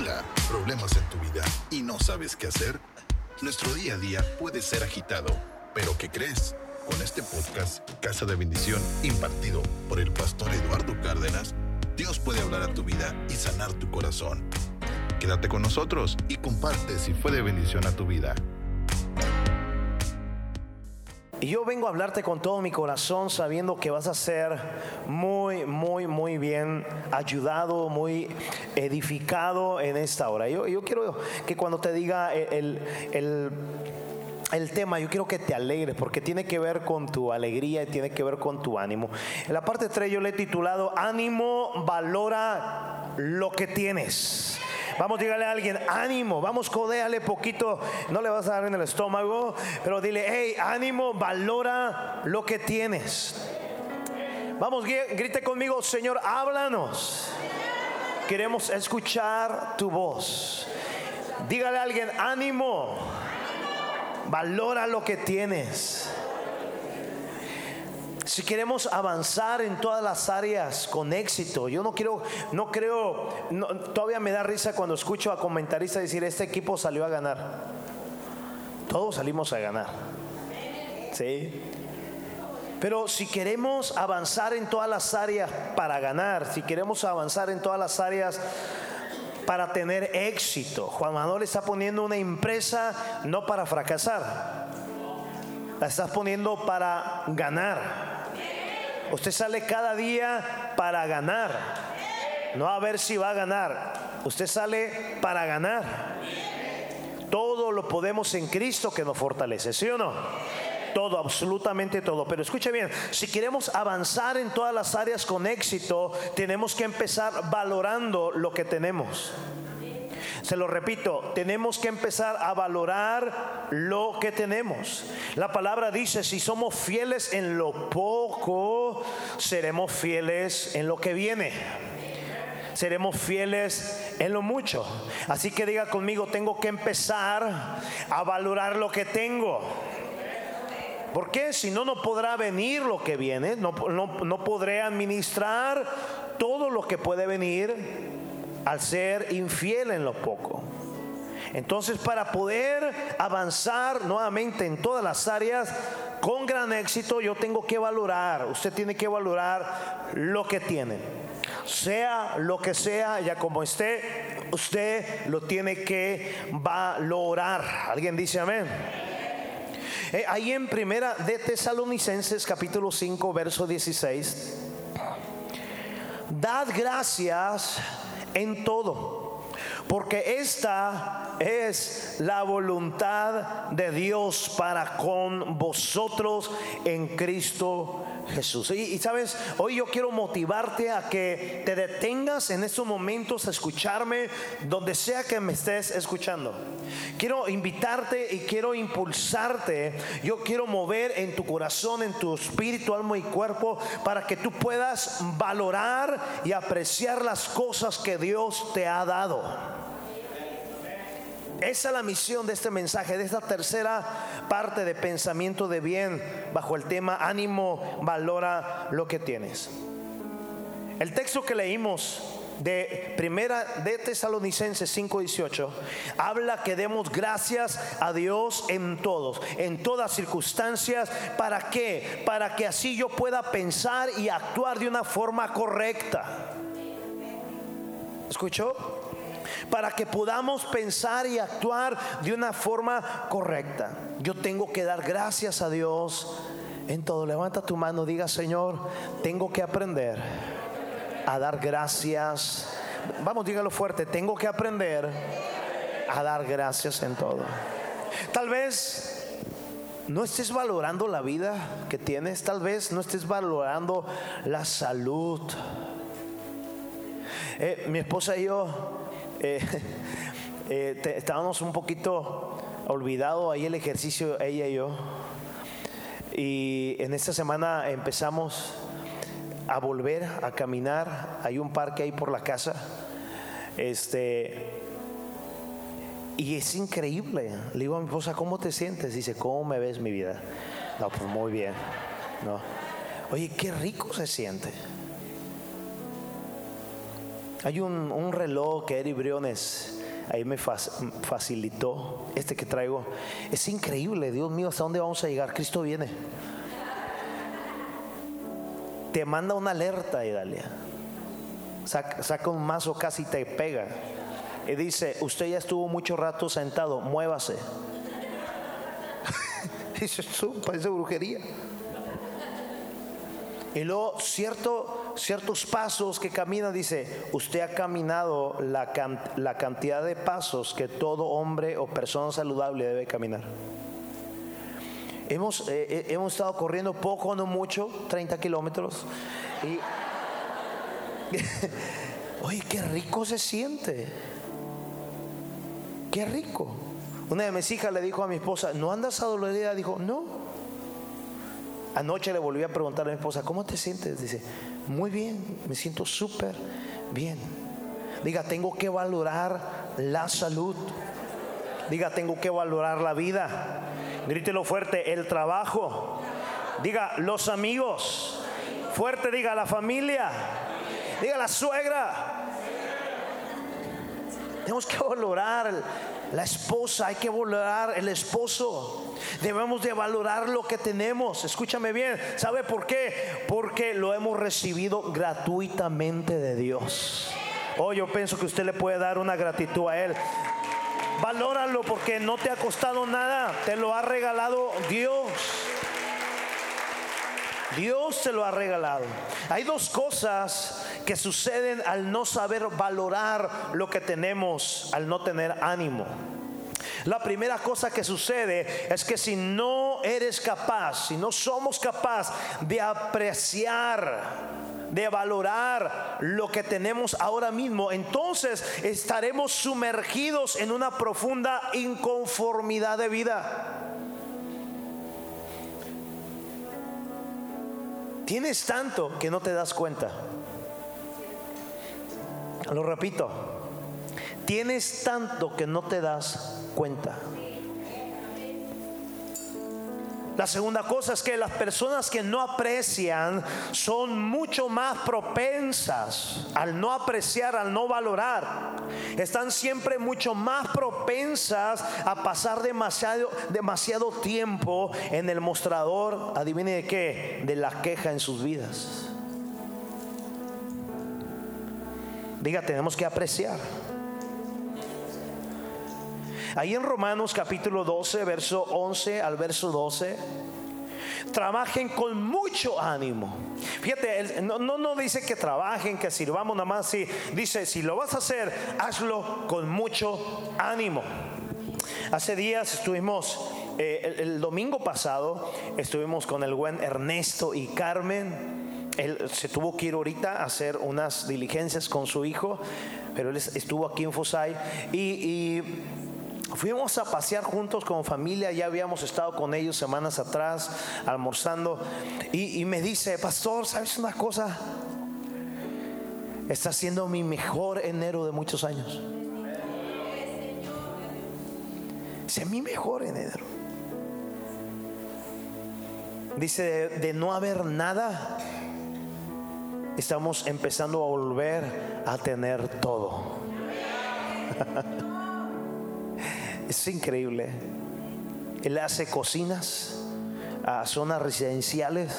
Hola, problemas en tu vida y no sabes qué hacer. Nuestro día a día puede ser agitado, pero ¿qué crees? Con este podcast, Casa de Bendición, impartido por el pastor Eduardo Cárdenas, Dios puede hablar a tu vida y sanar tu corazón. Quédate con nosotros y comparte si fue de bendición a tu vida. Y yo vengo a hablarte con todo mi corazón sabiendo que vas a ser muy, muy, muy bien ayudado, muy edificado en esta hora. Yo, yo quiero que cuando te diga el, el, el tema, yo quiero que te alegres porque tiene que ver con tu alegría y tiene que ver con tu ánimo. En la parte 3 yo le he titulado Ánimo, valora lo que tienes. Vamos, dígale a alguien, ánimo, vamos, codéale poquito, no le vas a dar en el estómago, pero dile, hey, ánimo, valora lo que tienes. Vamos, grite conmigo, Señor, háblanos. Queremos escuchar tu voz. Dígale a alguien, ánimo, valora lo que tienes. Si queremos avanzar en todas las áreas con éxito, yo no quiero, no creo, todavía me da risa cuando escucho a comentaristas decir, este equipo salió a ganar. Todos salimos a ganar. ¿Sí? Pero si queremos avanzar en todas las áreas para ganar, si queremos avanzar en todas las áreas para tener éxito, Juan Manuel está poniendo una empresa no para fracasar, la estás poniendo para ganar. Usted sale cada día para ganar. No a ver si va a ganar. Usted sale para ganar. Todo lo podemos en Cristo que nos fortalece, ¿sí o no? Todo, absolutamente todo. Pero escuche bien, si queremos avanzar en todas las áreas con éxito, tenemos que empezar valorando lo que tenemos. Se lo repito, tenemos que empezar a valorar lo que tenemos. La palabra dice, si somos fieles en lo poco, seremos fieles en lo que viene. Seremos fieles en lo mucho. Así que diga conmigo, tengo que empezar a valorar lo que tengo. Porque si no, no podrá venir lo que viene, no, no podré administrar todo lo que puede venir al ser infiel en lo poco. Entonces, para poder avanzar nuevamente en todas las áreas con gran éxito, yo tengo que valorar, usted tiene que valorar lo que tiene. Sea lo que sea, ya como esté, usted lo tiene que valorar. ¿Alguien dice amén? Eh, ahí en primera de Tesalonicenses capítulo 5, verso 16. Dad gracias en todo, porque esta es la voluntad de Dios para con vosotros en Cristo. Y, sabes, hoy yo quiero motivarte a que te detengas en estos momentos a escucharme donde sea que me estés escuchando. Quiero invitarte y quiero impulsarte. Yo quiero mover en tu corazón, en tu espíritu, alma y cuerpo para que tú puedas valorar y apreciar las cosas que Dios te ha dado. Esa es la misión de este mensaje, de esta tercera parte de pensamiento de bien bajo el tema ánimo, valora lo que tienes. El texto que leímos de primera de Tesalonicenses 5:18 habla que demos gracias a Dios en todos, en todas circunstancias, ¿para qué? Para que así yo pueda pensar y actuar de una forma correcta. ¿Escuchó? Para que podamos pensar y actuar de una forma correcta. Yo tengo que dar gracias a Dios en todo. Levanta tu mano, diga Señor, tengo que aprender a dar gracias. Vamos, dígalo fuerte, tengo que aprender a dar gracias en todo. Tal vez no estés valorando la vida que tienes, tal vez no estés valorando la salud. Eh, mi esposa y yo eh, eh, estábamos un poquito olvidado ahí el ejercicio, ella y yo. Y en esta semana empezamos a volver a caminar. Hay un parque ahí por la casa. Este. Y es increíble. Le digo a mi esposa, ¿cómo te sientes? Dice, ¿cómo me ves mi vida? No, pues muy bien. No. Oye, qué rico se siente. Hay un, un reloj que Eri Briones ahí me facilitó este que traigo. Es increíble, Dios mío, ¿hasta dónde vamos a llegar? Cristo viene. Te manda una alerta, Idalia. Saca, saca un mazo casi te pega. Y dice, usted ya estuvo mucho rato sentado, muévase. Dice, parece brujería. Y luego cierto, ciertos pasos que camina, dice, usted ha caminado la, la cantidad de pasos que todo hombre o persona saludable debe caminar. Hemos, eh, eh, hemos estado corriendo poco, no mucho, 30 kilómetros. Y, oye, qué rico se siente. Qué rico. Una de mis hijas le dijo a mi esposa, ¿no andas a dolorida? Dijo, no. Anoche le volví a preguntar a mi esposa, ¿cómo te sientes? Dice, muy bien, me siento súper bien. Diga, tengo que valorar la salud. Diga, tengo que valorar la vida. Grítelo fuerte, el trabajo. Diga, los amigos. Fuerte, diga, la familia. Diga, la suegra. Tenemos que valorar la esposa, hay que valorar el esposo. Debemos de valorar lo que tenemos. Escúchame bien. ¿Sabe por qué? Porque lo hemos recibido gratuitamente de Dios. Oh, yo pienso que usted le puede dar una gratitud a Él. Valóralo porque no te ha costado nada. Te lo ha regalado Dios. Dios te lo ha regalado. Hay dos cosas que suceden al no saber valorar lo que tenemos, al no tener ánimo. La primera cosa que sucede es que si no eres capaz, si no somos capaz de apreciar, de valorar lo que tenemos ahora mismo, entonces estaremos sumergidos en una profunda inconformidad de vida. Tienes tanto que no te das cuenta. Lo repito, tienes tanto que no te das cuenta. La segunda cosa es que las personas que no aprecian son mucho más propensas al no apreciar, al no valorar. Están siempre mucho más propensas a pasar demasiado, demasiado tiempo en el mostrador, adivine de qué, de la queja en sus vidas. Diga, tenemos que apreciar. Ahí en Romanos capítulo 12, verso 11 al verso 12, trabajen con mucho ánimo. Fíjate, no, no, dice que trabajen, que sirvamos nada más, sí, dice, si lo vas a hacer, hazlo con mucho ánimo. Hace días estuvimos, eh, el domingo pasado, estuvimos con el buen Ernesto y Carmen él se tuvo que ir ahorita a hacer unas diligencias con su hijo, pero él estuvo aquí en Fosay y, fuimos a pasear juntos como familia, ya habíamos estado con ellos semanas atrás almorzando y, me dice, pastor, ¿sabes una cosa? Está siendo mi mejor enero de muchos años. Es mi mejor enero. Dice, de no haber nada, estamos empezando a volver a tener todo. es increíble. Él hace cocinas a zonas residenciales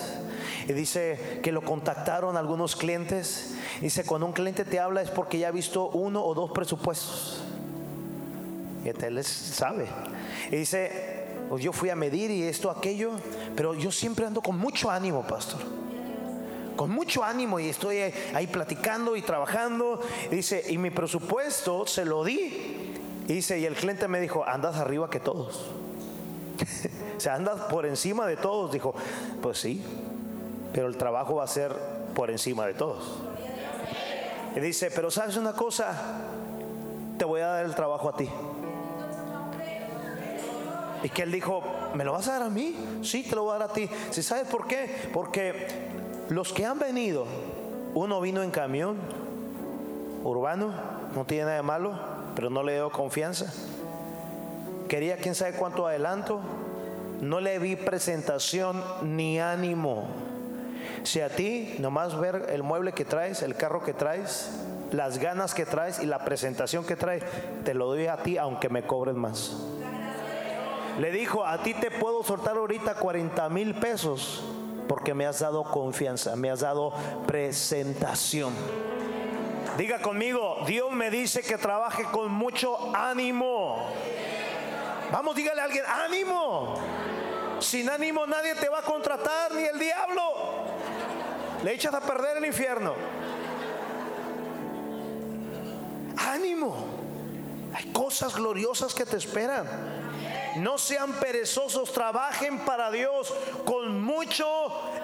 y dice que lo contactaron algunos clientes. Dice, cuando un cliente te habla es porque ya ha visto uno o dos presupuestos. Y él sabe. Dice, pues yo fui a medir y esto, aquello, pero yo siempre ando con mucho ánimo, pastor con mucho ánimo y estoy ahí platicando y trabajando. Y dice, y mi presupuesto se lo di. Y dice, y el cliente me dijo, andas arriba que todos. o sea, andas por encima de todos. Dijo, pues sí, pero el trabajo va a ser por encima de todos. Y dice, pero sabes una cosa, te voy a dar el trabajo a ti. Y que él dijo, ¿me lo vas a dar a mí? Sí, te lo voy a dar a ti. Si sabes por qué? Porque los que han venido, uno vino en camión urbano, no tiene nada de malo, pero no le dio confianza. Quería quién sabe cuánto adelanto, no le vi presentación ni ánimo. Si a ti nomás ver el mueble que traes, el carro que traes, las ganas que traes y la presentación que traes, te lo doy a ti aunque me cobren más. Le dijo, a ti te puedo soltar ahorita 40 mil pesos porque me has dado confianza, me has dado presentación. Diga conmigo, Dios me dice que trabaje con mucho ánimo. Vamos, dígale a alguien, ánimo. Sin ánimo nadie te va a contratar, ni el diablo. Le echas a perder el infierno. Ánimo. Hay cosas gloriosas que te esperan. No sean perezosos, trabajen para Dios con mucho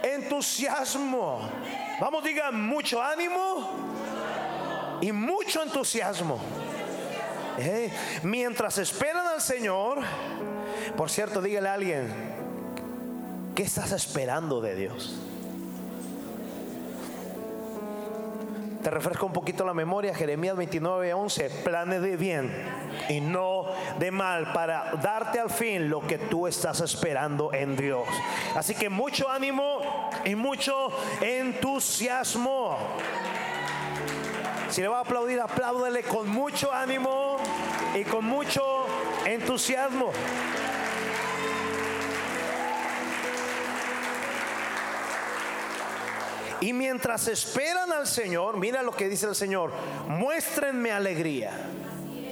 entusiasmo. Vamos, digan mucho ánimo y mucho entusiasmo. Eh, mientras esperan al Señor, por cierto, dígale a alguien, ¿qué estás esperando de Dios? Te refresco un poquito la memoria, Jeremías 29, 11, planes de bien y no de mal para darte al fin lo que tú estás esperando en Dios. Así que mucho ánimo y mucho entusiasmo. Si le va a aplaudir, apláudele con mucho ánimo y con mucho entusiasmo. Y mientras esperan al Señor, mira lo que dice el Señor, muéstrenme alegría.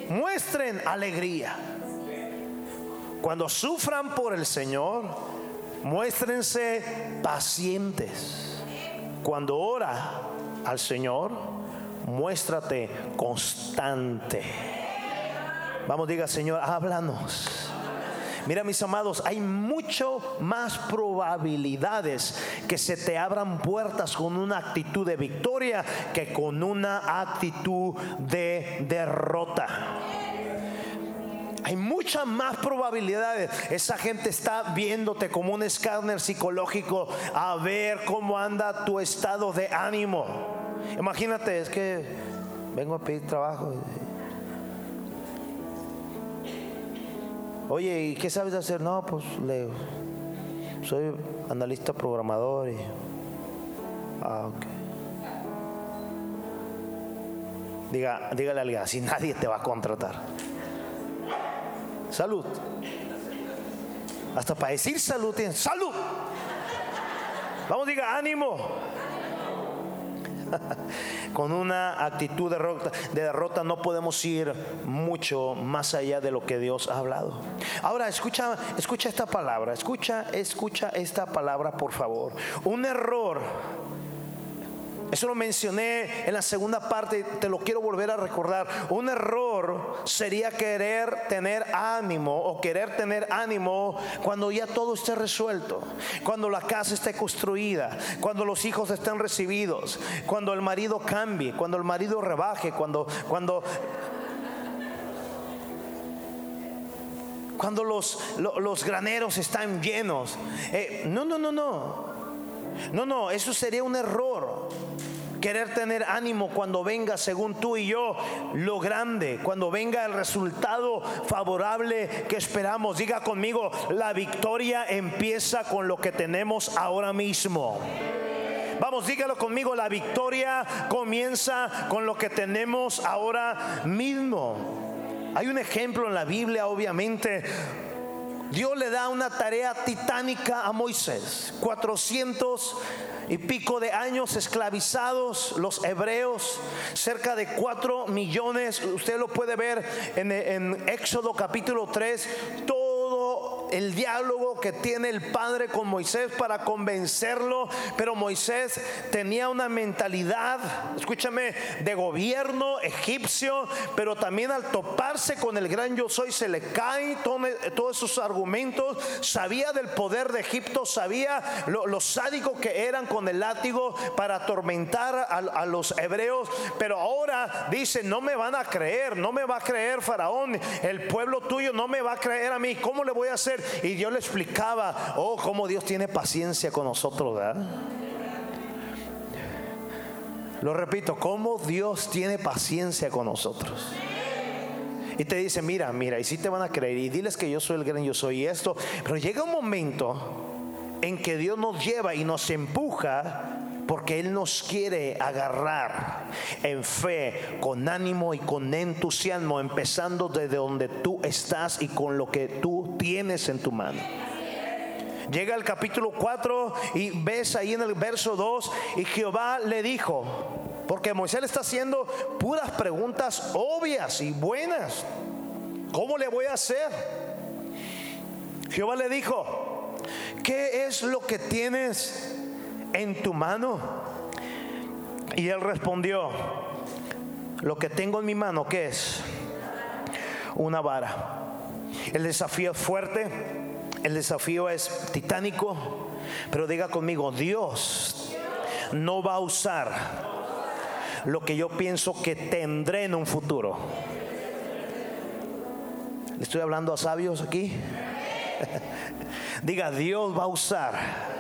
Muestren alegría. Cuando sufran por el Señor, muéstrense pacientes. Cuando ora al Señor, muéstrate constante. Vamos, diga Señor, háblanos. Mira mis amados, hay mucho más probabilidades que se te abran puertas con una actitud de victoria que con una actitud de derrota. Hay muchas más probabilidades. Esa gente está viéndote como un escáner psicológico a ver cómo anda tu estado de ánimo. Imagínate, es que vengo a pedir trabajo. Oye, ¿y qué sabes hacer? No, pues leo. Soy analista programador y. Ah, ok. Diga, dígale a alguien, así nadie te va a contratar. Salud. Hasta para decir salud. Salud. Vamos, diga, ánimo. Con una actitud de derrota, de derrota no podemos ir mucho más allá de lo que Dios ha hablado. Ahora escucha, escucha esta palabra, escucha, escucha esta palabra por favor. Un error eso lo mencioné en la segunda parte, te lo quiero volver a recordar. Un error sería querer tener ánimo o querer tener ánimo cuando ya todo esté resuelto, cuando la casa esté construida, cuando los hijos estén recibidos, cuando el marido cambie, cuando el marido rebaje, cuando cuando cuando los, los, graneros están llenos. Eh, no, no, no, no. No, no, eso sería un error querer tener ánimo cuando venga, según tú y yo, lo grande, cuando venga el resultado favorable que esperamos. Diga conmigo, la victoria empieza con lo que tenemos ahora mismo. Vamos, dígalo conmigo, la victoria comienza con lo que tenemos ahora mismo. Hay un ejemplo en la Biblia, obviamente. Dios le da una tarea titánica a Moisés. 400 y pico de años esclavizados los hebreos, cerca de cuatro millones, usted lo puede ver en, en Éxodo capítulo 3, el diálogo que tiene el Padre con Moisés para convencerlo, pero Moisés tenía una mentalidad, escúchame, de gobierno egipcio, pero también al toparse con el gran yo soy se le caen todos esos argumentos, sabía del poder de Egipto, sabía lo, lo sádico que eran con el látigo para atormentar a, a los hebreos, pero ahora dice, no me van a creer, no me va a creer Faraón, el pueblo tuyo no me va a creer a mí, ¿cómo le voy a hacer? Y Dios le explicaba, oh, cómo Dios tiene paciencia con nosotros. Lo repito, cómo Dios tiene paciencia con nosotros. Y te dice, mira, mira, y si te van a creer, y diles que yo soy el gran yo soy esto. Pero llega un momento en que Dios nos lleva y nos empuja. ¿Por porque Él nos quiere agarrar en fe, con ánimo y con entusiasmo, empezando desde donde tú estás y con lo que tú tienes en tu mano. Llega el capítulo 4 y ves ahí en el verso 2 y Jehová le dijo, porque Moisés le está haciendo puras preguntas obvias y buenas. ¿Cómo le voy a hacer? Jehová le dijo, ¿qué es lo que tienes en tu mano? Y él respondió, lo que tengo en mi mano, ¿qué es? Una vara. El desafío es fuerte, el desafío es titánico, pero diga conmigo, Dios no va a usar lo que yo pienso que tendré en un futuro. ¿Le estoy hablando a sabios aquí? Diga, Dios va a usar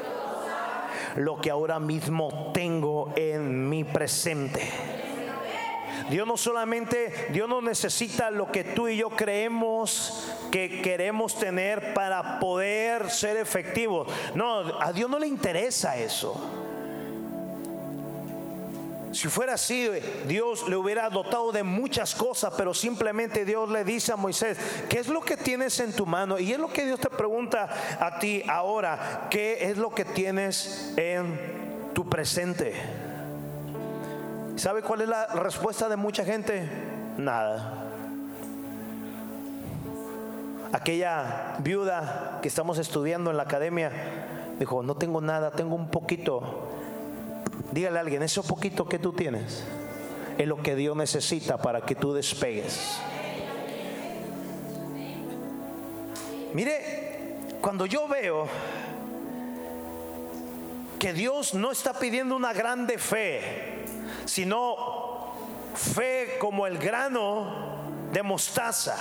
lo que ahora mismo tengo en mi presente. Dios no solamente, Dios no necesita lo que tú y yo creemos que queremos tener para poder ser efectivos. No, a Dios no le interesa eso. Si fuera así, Dios le hubiera dotado de muchas cosas, pero simplemente Dios le dice a Moisés, ¿qué es lo que tienes en tu mano? Y es lo que Dios te pregunta a ti ahora, ¿qué es lo que tienes en tu presente? ¿Sabe cuál es la respuesta de mucha gente? Nada. Aquella viuda que estamos estudiando en la academia dijo, no tengo nada, tengo un poquito Dígale a alguien, eso poquito que tú tienes es lo que Dios necesita para que tú despegues. Mire, cuando yo veo que Dios no está pidiendo una grande fe, sino fe como el grano de mostaza,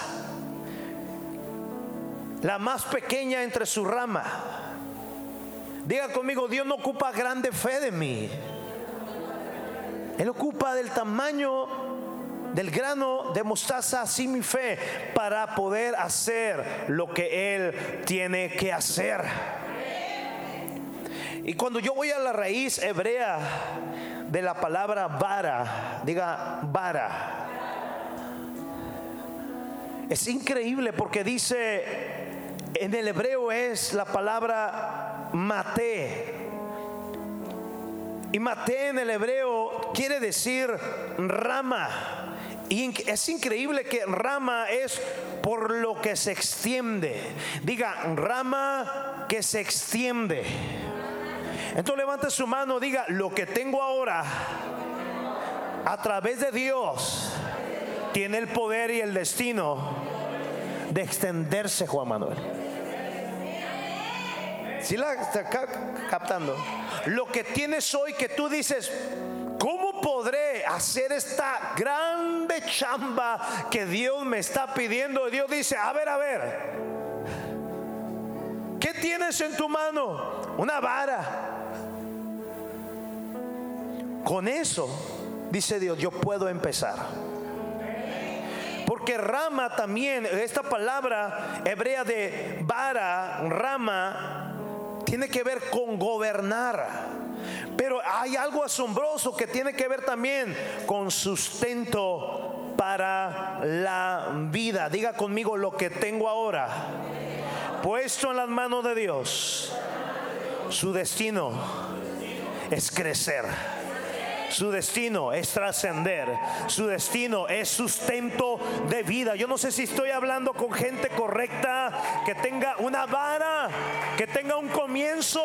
la más pequeña entre su rama. Diga conmigo, Dios no ocupa grande fe de mí. Él ocupa del tamaño del grano de mostaza así mi fe para poder hacer lo que Él tiene que hacer. Y cuando yo voy a la raíz hebrea de la palabra vara, diga vara. Es increíble porque dice, en el hebreo es la palabra mate y maté en el hebreo quiere decir rama. Y es increíble que rama es por lo que se extiende. Diga, rama que se extiende. Entonces levante su mano, diga, lo que tengo ahora a través de Dios tiene el poder y el destino de extenderse, Juan Manuel. Si la está captando. Lo que tienes hoy que tú dices, ¿cómo podré hacer esta grande chamba que Dios me está pidiendo? Dios dice, a ver, a ver. ¿Qué tienes en tu mano? Una vara. Con eso, dice Dios, yo puedo empezar. Porque rama también, esta palabra hebrea de vara, rama, tiene que ver con gobernar. Pero hay algo asombroso que tiene que ver también con sustento para la vida. Diga conmigo lo que tengo ahora. Puesto en las manos de Dios. Su destino es crecer. Su destino es trascender. Su destino es sustento de vida. Yo no sé si estoy hablando con gente correcta, que tenga una vara, que tenga un comienzo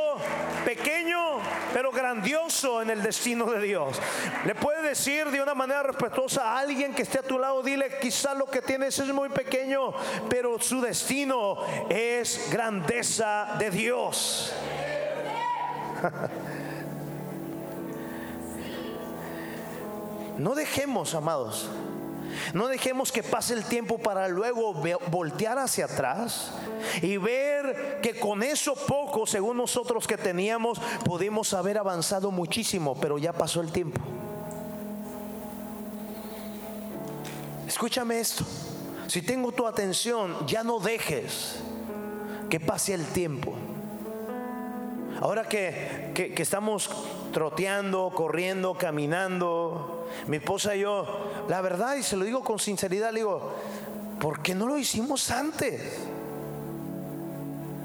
pequeño, pero grandioso en el destino de Dios. Le puede decir de una manera respetuosa a alguien que esté a tu lado, dile, quizá lo que tienes es muy pequeño, pero su destino es grandeza de Dios. No dejemos, amados, no dejemos que pase el tiempo para luego voltear hacia atrás y ver que con eso poco, según nosotros que teníamos, pudimos haber avanzado muchísimo, pero ya pasó el tiempo. Escúchame esto. Si tengo tu atención, ya no dejes que pase el tiempo. Ahora que, que, estamos troteando, corriendo, caminando, mi esposa y yo, la verdad, y se lo digo con sinceridad, digo, ¿por qué no lo hicimos antes?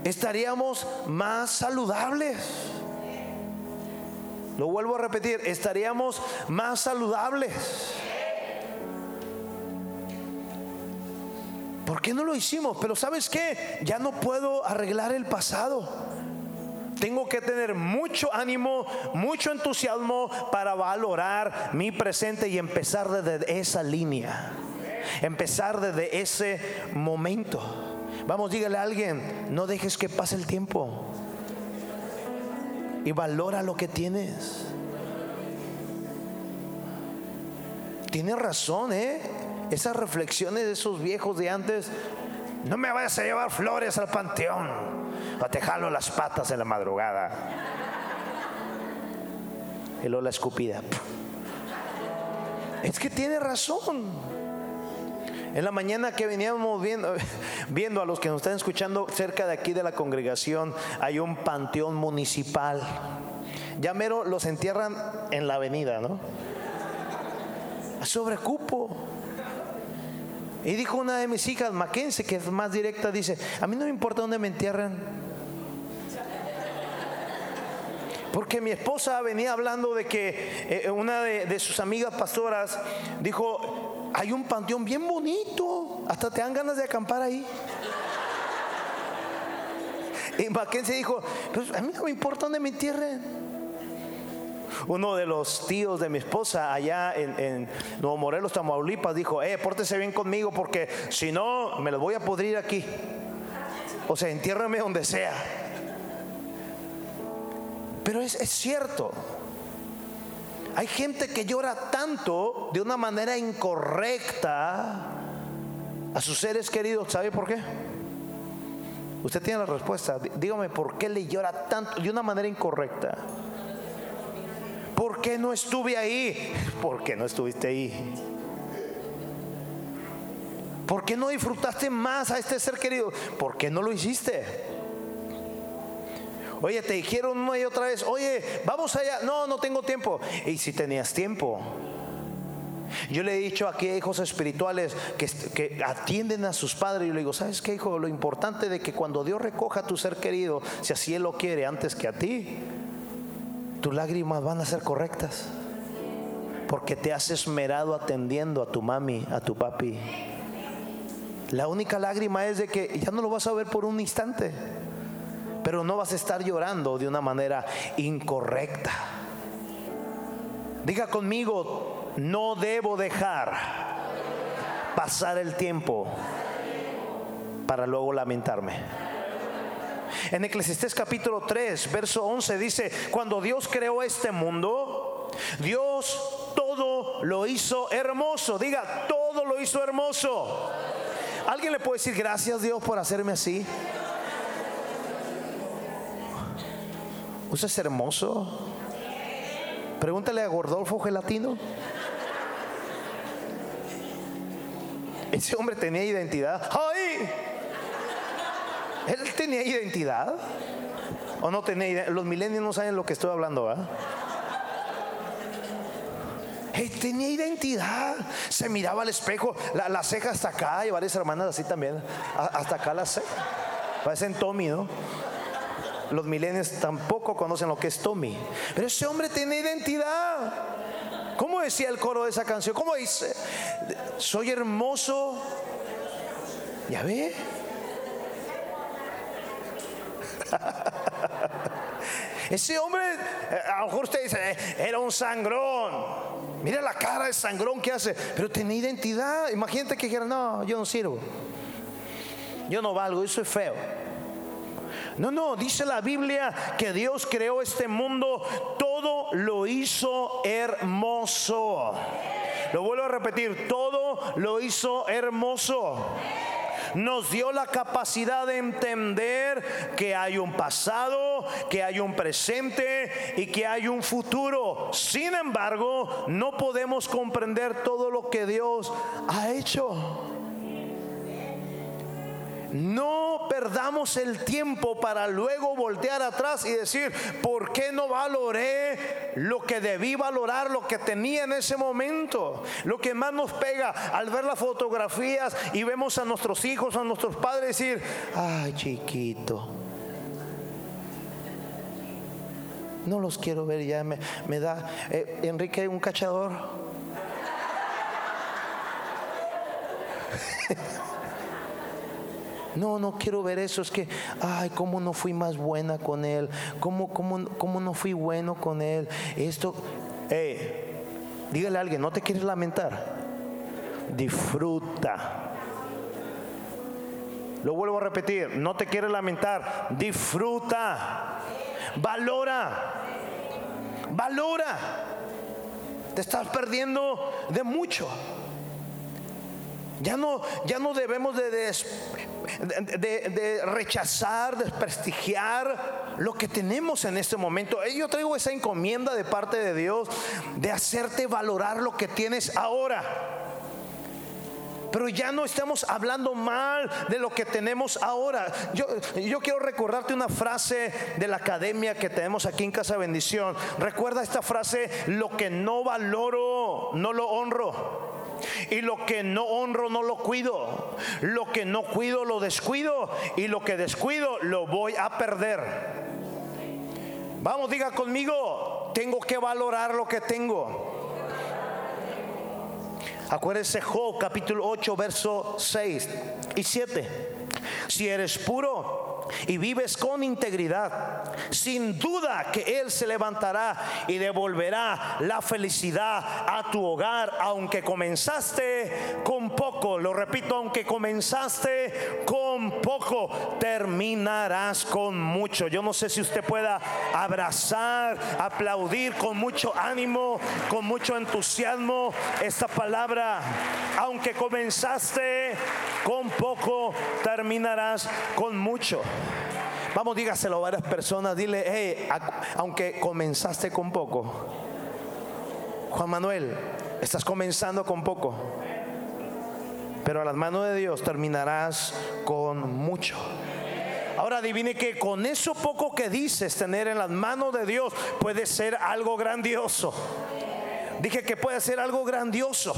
Estaríamos más saludables. Lo vuelvo a repetir, estaríamos más saludables. ¿Por qué no lo hicimos? Pero sabes qué, ya no puedo arreglar el pasado. Tengo que tener mucho ánimo, mucho entusiasmo para valorar mi presente y empezar desde esa línea. Empezar desde ese momento. Vamos, dígale a alguien, no dejes que pase el tiempo. Y valora lo que tienes. Tienes razón, ¿eh? Esas reflexiones de esos viejos de antes, no me vayas a llevar flores al panteón o te jalo las patas en la madrugada. Y luego la escupida. Es que tiene razón. En la mañana que veníamos viendo, viendo a los que nos están escuchando cerca de aquí de la congregación, hay un panteón municipal. Ya mero los entierran en la avenida, ¿no? Sobre cupo. Y dijo una de mis hijas, Mackenzie, que es más directa, dice, a mí no me importa dónde me entierran. Porque mi esposa venía hablando de que eh, una de, sus amigas pastoras dijo, hay un panteón bien bonito, hasta te dan ganas de acampar ahí. Y Mackenzie dijo, pues a mí no me importa dónde me entierren. Uno de los tíos de mi esposa allá en, Nuevo Morelos, Tamaulipas, dijo, eh, pórtese bien conmigo porque si no, me lo voy a podrir aquí. O sea, entiérrame donde sea. Pero es, cierto. Hay gente que llora tanto de una manera incorrecta a sus seres queridos. ¿Sabe por qué? Usted tiene la respuesta. Dígame por qué le llora tanto de una manera incorrecta. ¿Por qué no estuve ahí? ¿Por qué no estuviste ahí? ¿Por qué no disfrutaste más a este ser querido? ¿Por qué no lo hiciste? Oye, te dijeron una y otra vez, oye, vamos allá. No, no tengo tiempo. Y si tenías tiempo. Yo le he dicho aquí a hijos espirituales que, que, atienden a sus padres. Yo le digo, ¿sabes qué, hijo? Lo importante de que cuando Dios recoja a tu ser querido, si así Él lo quiere antes que a ti, tus lágrimas van a ser correctas. Porque te has esmerado atendiendo a tu mami, a tu papi. La única lágrima es de que ya no lo vas a ver por un instante pero no vas a estar llorando de una manera incorrecta. Diga conmigo, no debo dejar pasar el tiempo para luego lamentarme. En Eclesiastés capítulo 3, verso 11 dice, cuando Dios creó este mundo, Dios todo lo hizo hermoso. Diga, todo lo hizo hermoso. ¿Alguien le puede decir gracias Dios por hacerme así? ¿Usted es hermoso? Pregúntale a Gordolfo Gelatino. Ese hombre tenía identidad. ¡Ay! ¿Él tenía identidad? ¿O no tenía identidad? Los milenios no saben lo que estoy hablando, ¿ah? Él tenía identidad. Se miraba al espejo, la, la, ceja hasta acá, y varias hermanas así también. hasta acá la ceja. Parecen Tommy, ¿no? Los milenios tampoco conocen lo que es Tommy. Pero ese hombre tiene identidad. ¿Cómo decía el coro de esa canción? ¿Cómo dice? Soy hermoso. ¿Ya ve? Ese hombre, eh, a lo mejor usted dice, eh, era un sangrón. Mira la cara de sangrón que hace, pero tenía identidad. Imagínate que dijera, no, yo no sirvo. Yo no valgo, yo soy feo. No, no, dice la Biblia que Dios creó este mundo, todo lo hizo hermoso. Lo vuelvo a repetir, todo lo hizo hermoso nos dio la capacidad de entender que hay un pasado, que hay un presente y que hay un futuro. Sin embargo, no podemos comprender todo lo que Dios ha hecho. No perdamos el tiempo para luego voltear atrás y decir, ¿por qué no valoré lo que debí valorar, lo que tenía en ese momento? Lo que más nos pega al ver las fotografías y vemos a nuestros hijos, a nuestros padres decir, ay chiquito. No los quiero ver ya, me, da, eh, Enrique, un cachador. No, no quiero ver eso. Es que, ay, cómo no fui más buena con él. Cómo, cómo, cómo no fui bueno con él. Esto, eh, dígale a alguien, no te quieres lamentar. Disfruta. Lo vuelvo a repetir, no te quieres lamentar. Disfruta. Valora. Valora. Te estás perdiendo de mucho. Ya no, ya no debemos de, de, rechazar, desprestigiar lo que tenemos en este momento. Eh, yo traigo esa encomienda de parte de Dios de hacerte valorar lo que tienes ahora. Pero ya no estamos hablando mal de lo que tenemos ahora. Yo, yo quiero recordarte una frase de la academia que tenemos aquí en Casa Bendición. Recuerda esta frase, lo que no valoro, no lo honro. Y lo que no honro no lo cuido. Lo que no cuido lo descuido. Y lo que descuido lo voy a perder. Vamos, diga conmigo, tengo que valorar lo que tengo. Acuérdese Job capítulo 8, verso 6 y 7. Si eres puro, y vives con integridad, sin duda que Él se levantará y devolverá la felicidad a tu hogar, aunque comenzaste con poco. Lo repito, aunque comenzaste con poco, terminarás con mucho. Yo no sé si usted pueda abrazar, aplaudir con mucho ánimo, con mucho entusiasmo esta palabra. Aunque comenzaste con poco, terminarás con mucho. Vamos, dígaselo a varias personas. Dile, hey, aunque comenzaste con poco, Juan Manuel, estás comenzando con poco, pero a las manos de Dios terminarás con mucho. Ahora adivine que con eso poco que dices tener en las manos de Dios puede ser algo grandioso. Dije que puede ser algo grandioso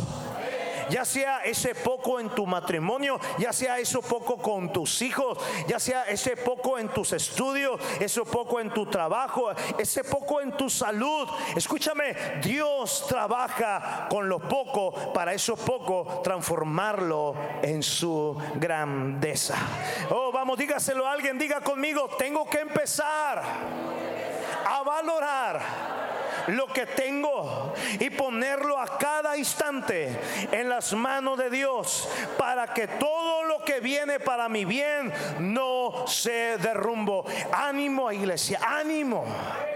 ya sea ese poco en tu matrimonio, ya sea eso poco con tus hijos, ya sea ese poco en tus estudios, eso poco en tu trabajo, ese poco en tu salud. Escúchame, Dios trabaja con lo poco para eso poco transformarlo en su grandeza. Oh, vamos, dígaselo a alguien, diga conmigo, tengo que empezar a valorar lo que tengo y ponerlo a cada instante en las manos de Dios para que todo lo que viene para mi bien no se derrumbo. Ánimo, iglesia, ánimo,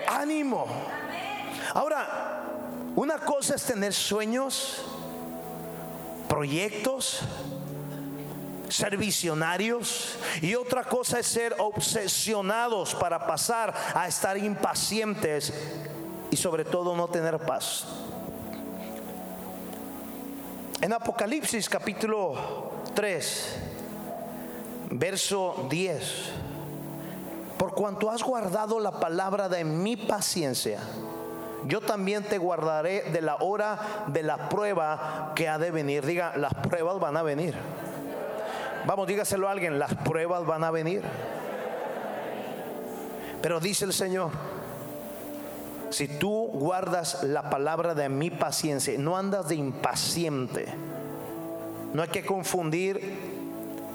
ánimo. Ahora, una cosa es tener sueños, proyectos, ser visionarios y otra cosa es ser obsesionados para pasar a estar impacientes y sobre todo no tener paz. En Apocalipsis capítulo 3, verso 10, por cuanto has guardado la palabra de mi paciencia, yo también te guardaré de la hora de la prueba que ha de venir. Diga, las pruebas van a venir. Vamos, dígaselo a alguien, las pruebas van a venir. Pero dice el Señor, si tú guardas la palabra de mi paciencia, no andas de impaciente. No hay que confundir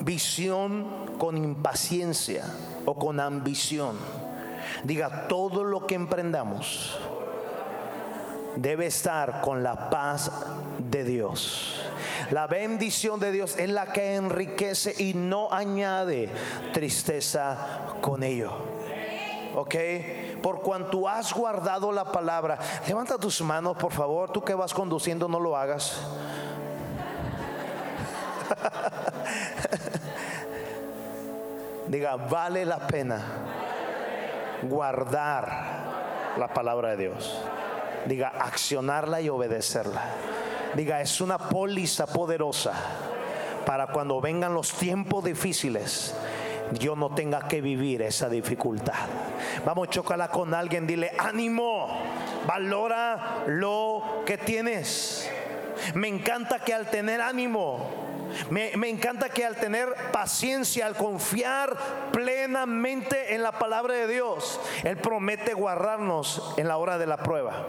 visión con impaciencia o con ambición. Diga, todo lo que emprendamos debe estar con la paz de Dios. La bendición de Dios es la que enriquece y no añade tristeza con ello. ¿Ok? Por cuanto has guardado la palabra. Levanta tus manos, por favor. Tú que vas conduciendo, no lo hagas. Diga, vale la pena guardar la palabra de Dios. Diga, accionarla y obedecerla. Diga, es una póliza poderosa para cuando vengan los tiempos difíciles, yo no tenga que vivir esa dificultad. Vamos, chocala con alguien, dile, ánimo, valora lo que tienes. Me encanta que al tener ánimo, me, encanta que al tener paciencia, al confiar plenamente en la palabra de Dios, Él promete guardarnos en la hora de la prueba.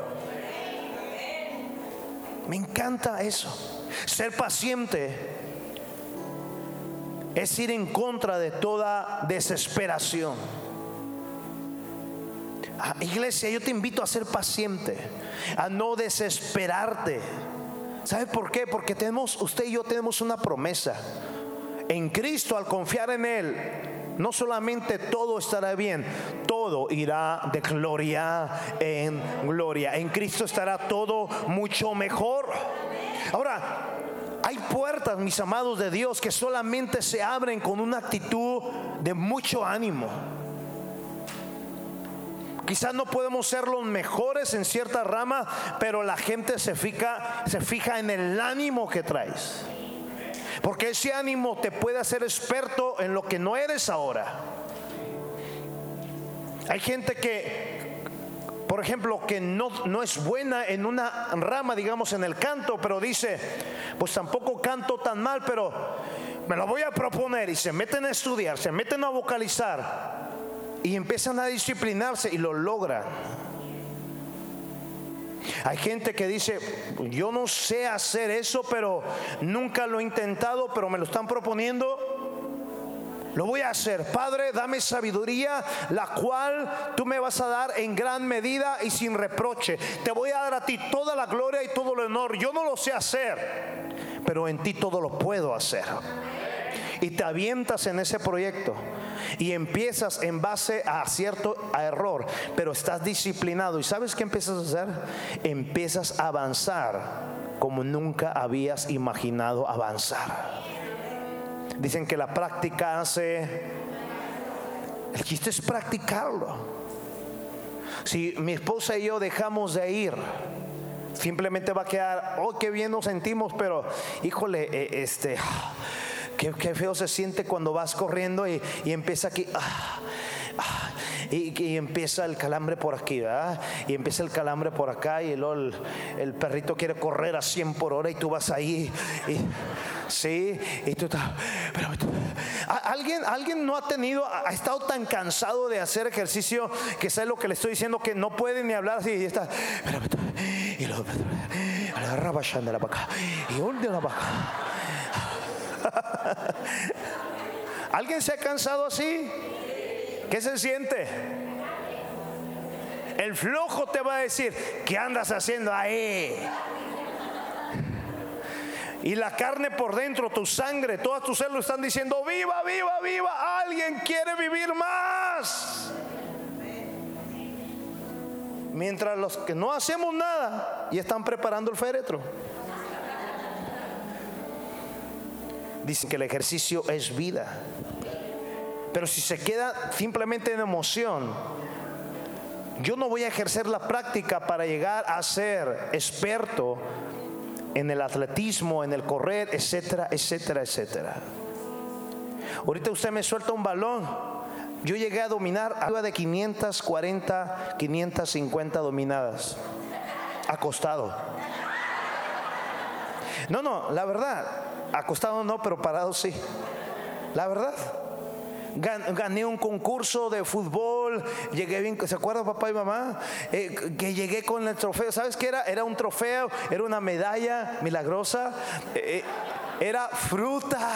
Me encanta eso. Ser paciente es ir en contra de toda desesperación. Ah, iglesia, yo te invito a ser paciente, a no desesperarte. ¿Sabe por qué? Porque tenemos, usted y yo tenemos una promesa. En Cristo, al confiar en Él, no solamente todo estará bien, todo irá de gloria en gloria. En Cristo estará todo mucho mejor. Ahora, hay puertas, mis amados de Dios, que solamente se abren con una actitud de mucho ánimo. Quizás no podemos ser los mejores en cierta rama, pero la gente se fija, se fija en el ánimo que traes. Porque ese ánimo te puede hacer experto en lo que no eres ahora. Hay gente que, por ejemplo, que no, no es buena en una rama, digamos, en el canto, pero dice, pues tampoco canto tan mal, pero me lo voy a proponer y se meten a estudiar, se meten a vocalizar y empiezan a disciplinarse y lo logran. Hay gente que dice, yo no sé hacer eso, pero nunca lo he intentado, pero me lo están proponiendo. Lo voy a hacer. Padre, dame sabiduría, la cual tú me vas a dar en gran medida y sin reproche. Te voy a dar a ti toda la gloria y todo el honor. Yo no lo sé hacer, pero en ti todo lo puedo hacer. Y te avientas en ese proyecto y empiezas en base a cierto error, pero estás disciplinado. ¿Y sabes qué empiezas a hacer? Empiezas a avanzar como nunca habías imaginado avanzar. Dicen que la práctica hace... El chiste es practicarlo. Si mi esposa y yo dejamos de ir, simplemente va a quedar, oh, qué bien nos sentimos, pero híjole, eh, este Qué, feo se siente cuando vas corriendo y, empieza aquí. Ah, ah, y, empieza el calambre por aquí, ¿verdad? Y empieza el calambre por acá y el, el, perrito quiere correr a 100 por hora y tú vas ahí. Y, sí, y tú estás... Pero, ¿alguien, alguien no ha tenido, ha estado tan cansado de hacer ejercicio que sabe lo que le estoy diciendo que no puede ni hablar así y está... y lo... Agarra de la vaca. Y de la vaca. ¿Alguien se ha cansado así? ¿Qué se siente? El flojo te va a decir, ¿qué andas haciendo ahí? Y la carne por dentro, tu sangre, todas tus células están diciendo, viva, viva, viva, alguien quiere vivir más. Mientras los que no hacemos nada y están preparando el féretro. Dicen que el ejercicio es vida. Pero si se queda simplemente en emoción, yo no voy a ejercer la práctica para llegar a ser experto en el atletismo, en el correr, etcétera, etcétera, etcétera. Ahorita usted me suelta un balón. Yo llegué a dominar arriba de 540, 550 dominadas. Acostado. No, no, la verdad, Acostado no, pero parado sí. La verdad. Gané un concurso de fútbol, llegué bien, ¿se acuerdan papá y mamá? Eh, que llegué con el trofeo, ¿sabes qué era? Era un trofeo, era una medalla milagrosa, eh, era fruta,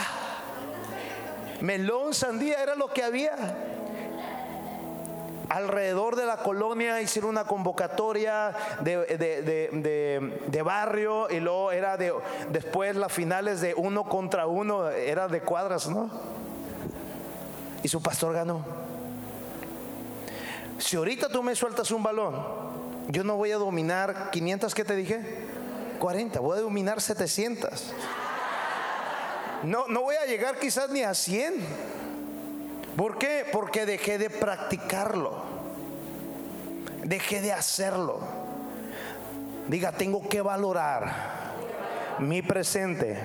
melón, sandía, era lo que había alrededor de la colonia hicieron una convocatoria de, barrio y luego era de después las finales de uno contra uno, era de cuadras, ¿no? Y su pastor ganó. Si ahorita tú me sueltas un balón, yo no voy a dominar 500, ¿qué te dije? 40, voy a dominar 700. No, no voy a llegar quizás ni a 100. ¿Por qué? Porque dejé de practicarlo. Dejé de hacerlo. Diga, tengo que valorar mi presente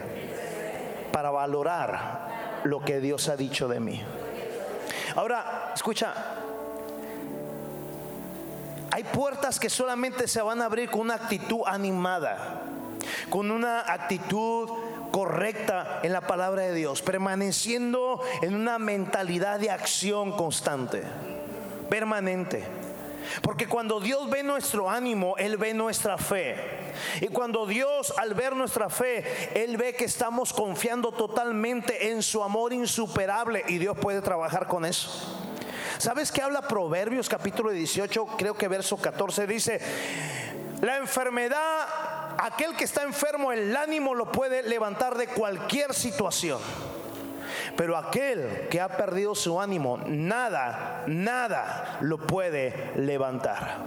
para valorar lo que Dios ha dicho de mí. Ahora, escucha, hay puertas que solamente se van a abrir con una actitud animada, con una actitud correcta en la palabra de Dios, permaneciendo en una mentalidad de acción constante, permanente. Porque cuando Dios ve nuestro ánimo, Él ve nuestra fe. Y cuando Dios al ver nuestra fe, Él ve que estamos confiando totalmente en su amor insuperable y Dios puede trabajar con eso. ¿Sabes qué habla Proverbios capítulo 18, creo que verso 14 dice, la enfermedad aquel que está enfermo, el ánimo lo puede levantar de cualquier situación. Pero aquel que ha perdido su ánimo, nada, nada lo puede levantar.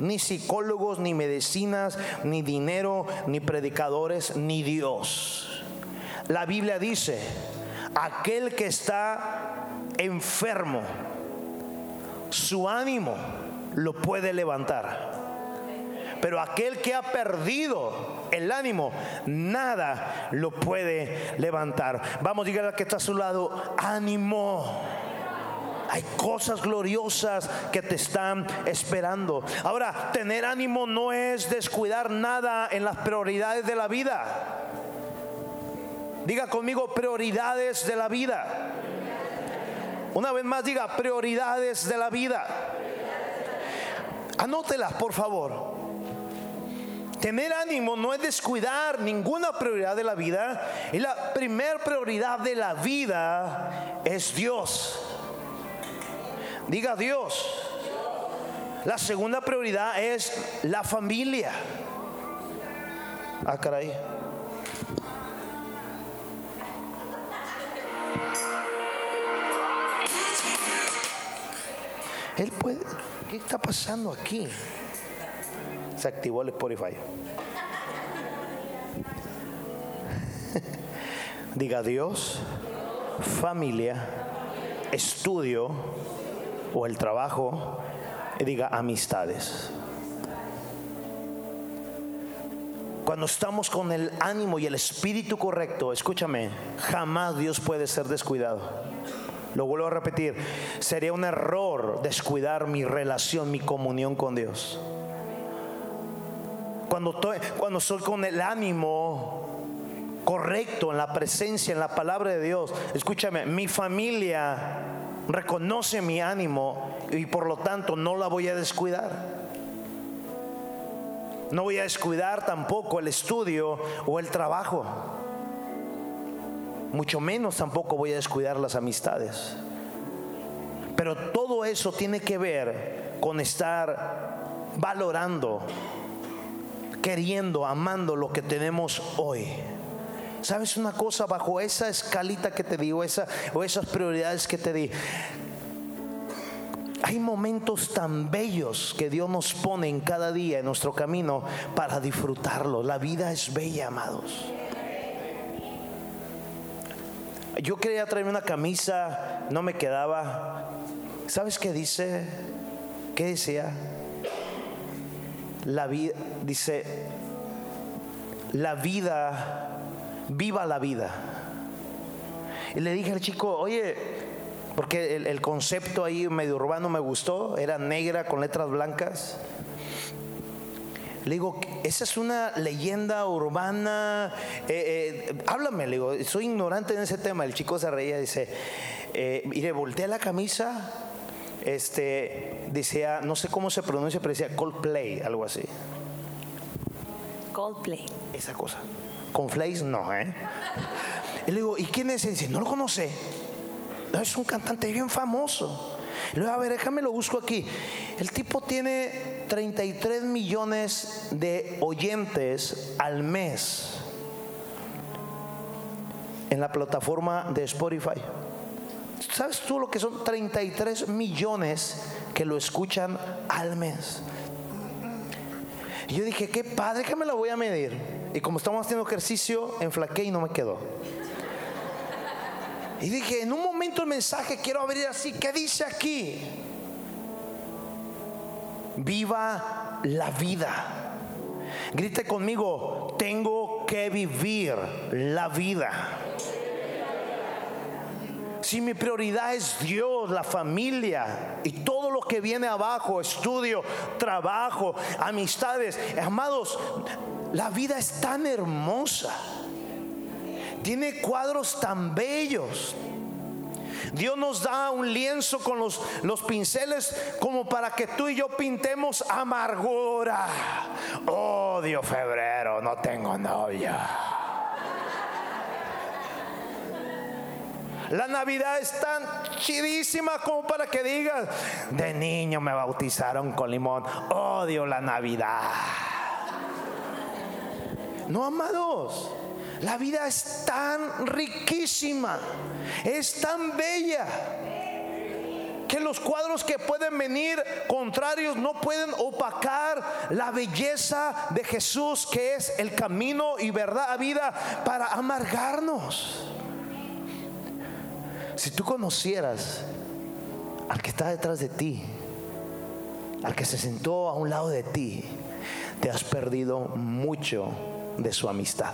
Ni psicólogos, ni medicinas, ni dinero, ni predicadores, ni Dios. La Biblia dice, aquel que está enfermo, su ánimo lo puede levantar. Pero aquel que ha perdido el ánimo, nada lo puede levantar. Vamos, a al que está a su lado, ánimo. Hay cosas gloriosas que te están esperando. Ahora, tener ánimo no es descuidar nada en las prioridades de la vida. Diga conmigo prioridades de la vida. Una vez más diga prioridades de la vida. Anótelas, por favor. Tener ánimo no es descuidar ninguna prioridad de la vida. Y la primera prioridad de la vida es Dios. Diga Dios. La segunda prioridad es la familia. Ah, caray. Él puede. ¿Qué está pasando aquí? Se activó el Spotify. Diga Dios, familia, estudio o el trabajo, y diga amistades. Cuando estamos con el ánimo y el espíritu correcto, escúchame, jamás Dios puede ser descuidado. Lo vuelvo a repetir, sería un error descuidar mi relación, mi comunión con Dios cuando, estoy, cuando soy con el ánimo correcto en la presencia, en la palabra de Dios, escúchame, mi familia reconoce mi ánimo y por lo tanto no la voy a descuidar. No voy a descuidar tampoco el estudio o el trabajo. Mucho menos tampoco voy a descuidar las amistades. Pero todo eso tiene que ver con estar valorando queriendo, amando lo que tenemos hoy. ¿Sabes una cosa? Bajo esa escalita que te digo, esa, o esas prioridades que te di, hay momentos tan bellos que Dios nos pone en cada día en nuestro camino para disfrutarlo. La vida es bella, amados. Yo quería traerme una camisa, no me quedaba. ¿Sabes qué dice? ¿Qué decía? La vida, dice, la vida, viva la vida. Y le dije al chico, oye, porque el, concepto ahí medio urbano me gustó, era negra con letras blancas. Le digo, esa es una leyenda urbana. Eh, eh, háblame, le digo, soy ignorante en ese tema. El chico se reía, dice, eh, y le volteé la camisa este, decía, no sé cómo se pronuncia, pero decía Coldplay, algo así. Coldplay. Esa cosa. Con Flays no, ¿eh? Y le digo, ¿y quién es? dice, no lo conoce. No, es un cantante bien famoso. Y le digo, a ver, déjame lo busco aquí. El tipo tiene 33 millones de oyentes al mes en la plataforma de Spotify. ¿Sabes tú lo que son 33 millones que lo escuchan al mes? Y yo dije, qué padre que me la voy a medir. Y como estamos haciendo ejercicio, enflaqué y no me quedó. Y dije, en un momento el mensaje quiero abrir así. ¿Qué dice aquí? Viva la vida. Grite conmigo, tengo que vivir la vida. Si mi prioridad es Dios, la familia y todo lo que viene abajo, estudio, trabajo, amistades, amados, la vida es tan hermosa. Tiene cuadros tan bellos. Dios nos da un lienzo con los, los pinceles como para que tú y yo pintemos amargura. Odio febrero, no tengo novia. La Navidad es tan chidísima como para que digas, de niño me bautizaron con limón, odio la Navidad. No, amados. La vida es tan riquísima, es tan bella, que los cuadros que pueden venir contrarios no pueden opacar la belleza de Jesús, que es el camino y verdad a vida para amargarnos. Si tú conocieras al que está detrás de ti, al que se sentó a un lado de ti, te has perdido mucho de su amistad.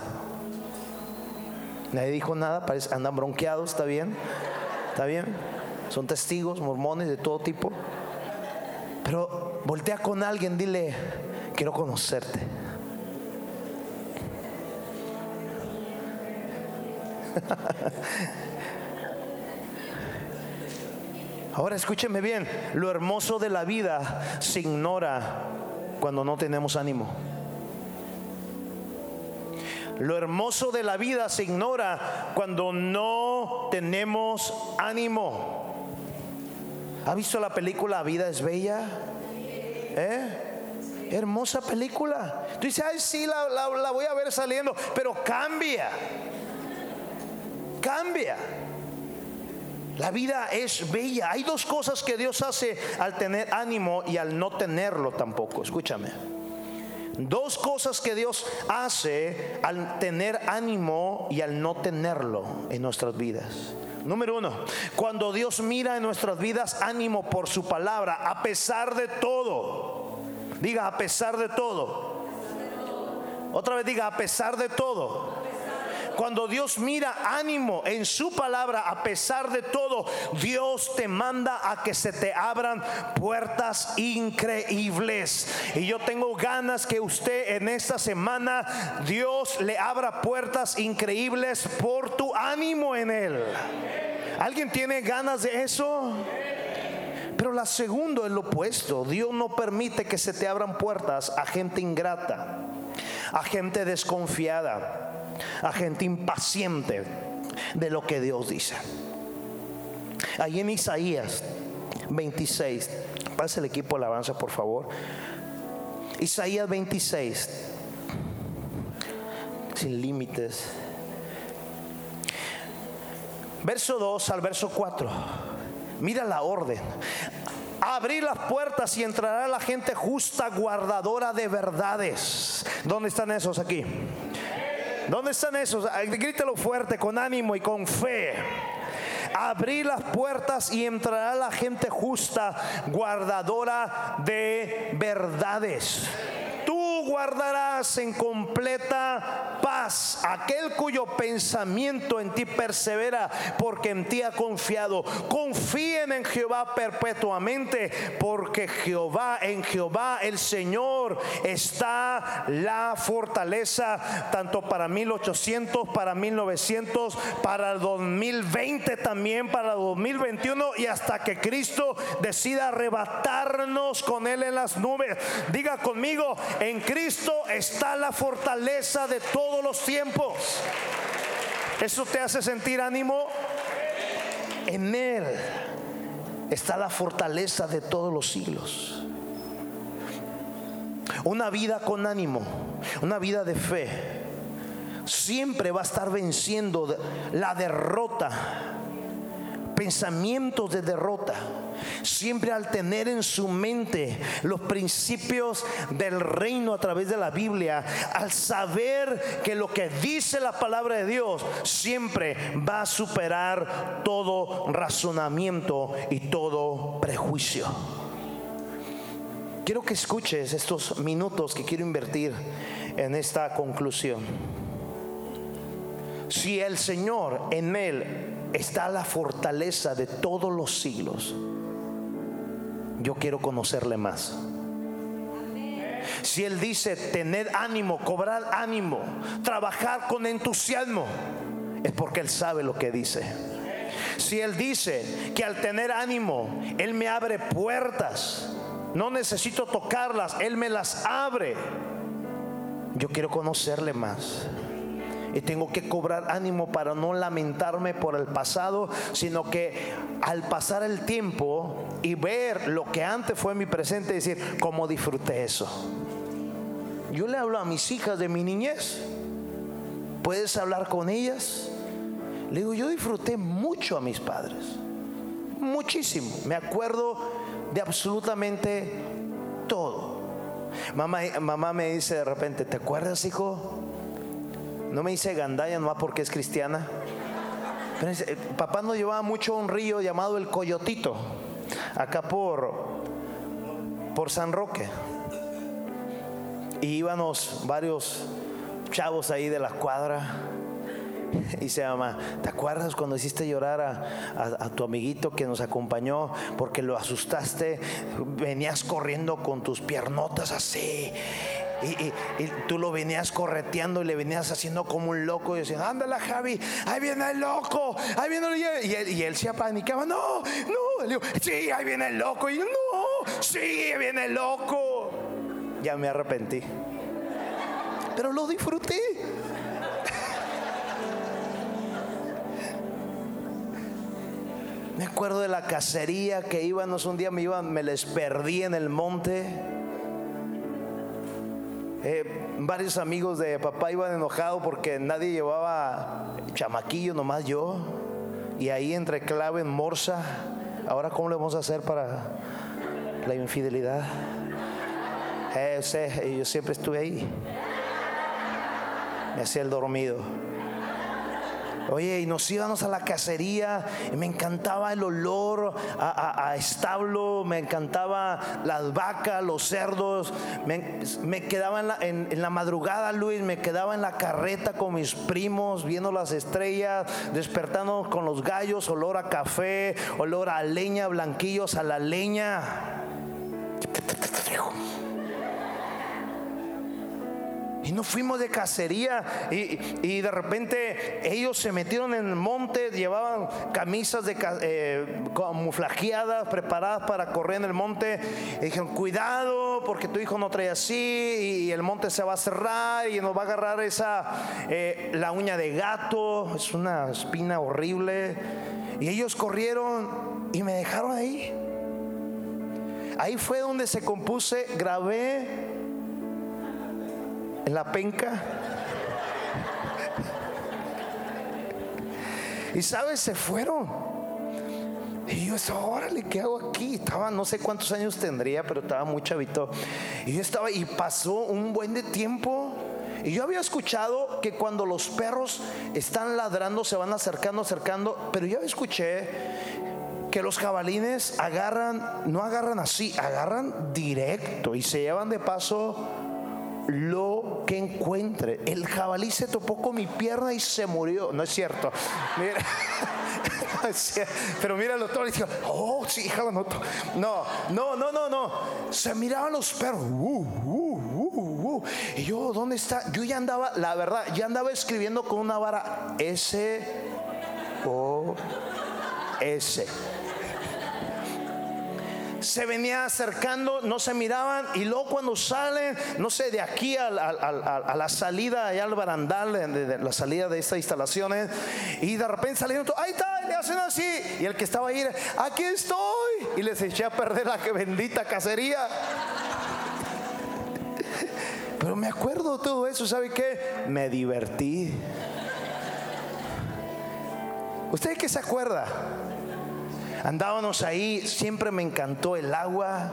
Nadie dijo nada, parece, andan bronqueados, ¿está bien? ¿Está bien? Son testigos, mormones de todo tipo. Pero voltea con alguien, dile, quiero conocerte. Ahora escúcheme bien, lo hermoso de la vida se ignora cuando no tenemos ánimo. Lo hermoso de la vida se ignora cuando no tenemos ánimo. ¿Ha visto la película Vida es Bella? ¿Eh? Hermosa película. Tú dices, ay, sí, la, la voy a ver saliendo, pero cambia. Cambia. La vida es bella. Hay dos cosas que Dios hace al tener ánimo y al no tenerlo tampoco. Escúchame. Dos cosas que Dios hace al tener ánimo y al no tenerlo en nuestras vidas. Número uno, cuando Dios mira en nuestras vidas ánimo por su palabra, a pesar de todo. Diga, a pesar de todo. Otra vez diga, a pesar de todo. Cuando Dios mira ánimo en su palabra, a pesar de todo, Dios te manda a que se te abran puertas increíbles. Y yo tengo ganas que usted en esta semana, Dios le abra puertas increíbles por tu ánimo en Él. ¿Alguien tiene ganas de eso? Pero la segunda es lo opuesto. Dios no permite que se te abran puertas a gente ingrata, a gente desconfiada a gente impaciente de lo que Dios dice. Ahí en Isaías 26, pase el equipo de alabanza por favor. Isaías 26, sin límites. Verso 2 al verso 4. Mira la orden. Abrir las puertas y entrará la gente justa, guardadora de verdades. ¿Dónde están esos aquí? ¿Dónde están esos? Grítelo fuerte, con ánimo y con fe. Abrir las puertas y entrará la gente justa, guardadora de verdades guardarás en completa paz aquel cuyo pensamiento en ti persevera, porque en ti ha confiado. Confíen en Jehová perpetuamente, porque Jehová, en Jehová el Señor está la fortaleza, tanto para 1800, para 1900, para el 2020 también, para el 2021 y hasta que Cristo decida arrebatarnos con Él en las nubes. Diga conmigo, en Cristo Está la fortaleza de todos los tiempos. ¿Eso te hace sentir ánimo? En Él está la fortaleza de todos los siglos. Una vida con ánimo, una vida de fe, siempre va a estar venciendo la derrota, pensamientos de derrota Siempre al tener en su mente los principios del reino a través de la Biblia, al saber que lo que dice la palabra de Dios siempre va a superar todo razonamiento y todo prejuicio. Quiero que escuches estos minutos que quiero invertir en esta conclusión. Si el Señor en Él está la fortaleza de todos los siglos. Yo quiero conocerle más. Si Él dice tener ánimo, cobrar ánimo, trabajar con entusiasmo, es porque Él sabe lo que dice. Si Él dice que al tener ánimo, Él me abre puertas, no necesito tocarlas, Él me las abre. Yo quiero conocerle más. Y tengo que cobrar ánimo para no lamentarme por el pasado, sino que al pasar el tiempo y ver lo que antes fue mi presente, decir, ¿cómo disfruté eso? Yo le hablo a mis hijas de mi niñez. ¿Puedes hablar con ellas? Le digo, yo disfruté mucho a mis padres. Muchísimo. Me acuerdo de absolutamente todo. Mamá, mamá me dice de repente, ¿te acuerdas, hijo? No me dice gandaya nomás porque es cristiana. Eh, papá nos llevaba mucho a un río llamado el Coyotito, acá por, por San Roque. Y íbamos varios chavos ahí de la cuadra. Y se llama, ¿te acuerdas cuando hiciste llorar a, a, tu amiguito que nos acompañó porque lo asustaste? Venías corriendo con tus piernotas así y, tú lo venías correteando y le venías haciendo como un loco y decían, ándala Javi, ahí viene el loco, ahí viene el... Y y él se apanicaba, no, no, le digo, sí, ahí viene el loco, y yo, no, sí, viene el loco. Ya me arrepentí, pero lo disfruté. Me acuerdo de la cacería que íbamos un día, me iban, me les perdí en el monte eh, varios amigos de papá iban enojados porque nadie llevaba chamaquillo, nomás yo. Y ahí entre clave en morsa. Ahora, ¿cómo le vamos a hacer para la infidelidad? Eh, yo siempre estuve ahí. Me hacía el dormido. Oye, y nos íbamos a la cacería y me encantaba el olor a, establo, me encantaba las vacas, los cerdos. Me, quedaba en la, madrugada, Luis, me quedaba en la carreta con mis primos, viendo las estrellas, despertando con los gallos, olor a café, olor a leña, blanquillos a la leña. Y nos fuimos de cacería y, de repente ellos se metieron en el monte, llevaban camisas de, eh, camuflajeadas, preparadas para correr en el monte. Y dijeron, cuidado porque tu hijo no trae así y el monte se va a cerrar y nos va a agarrar esa, eh, la uña de gato, es una espina horrible. Y ellos corrieron y me dejaron ahí. Ahí fue donde se compuse, grabé en la penca. Y sabes, se fueron. Y yo estaba, órale, ¿qué hago aquí? Estaba, no sé cuántos años tendría, pero estaba muy chavito. Y yo estaba, y pasó un buen de tiempo. Y yo había escuchado que cuando los perros están ladrando, se van acercando, acercando. Pero yo escuché que los jabalines agarran, no agarran así, agarran directo y se llevan de paso lo que encuentre. El jabalí se topó con mi pierna y se murió. No es cierto. Pero mira los toros y oh, sí, no, no, no, no, no, no. Se miraban los perros. Uh, uh, uh, y yo, ¿dónde está? Yo ya andaba, la verdad, ya andaba escribiendo con una vara S O S se venía acercando, no se miraban y luego cuando salen, no sé, de aquí a, la salida, allá al barandal, de, la salida de estas instalaciones, y de repente salieron, ahí está, y le hacen así, y el que estaba ahí, aquí estoy, y les eché a perder la que bendita cacería. Pero me acuerdo todo eso, ¿sabe qué? Me divertí. ¿Usted qué se acuerda? Andábamos ahí, siempre me encantó el agua.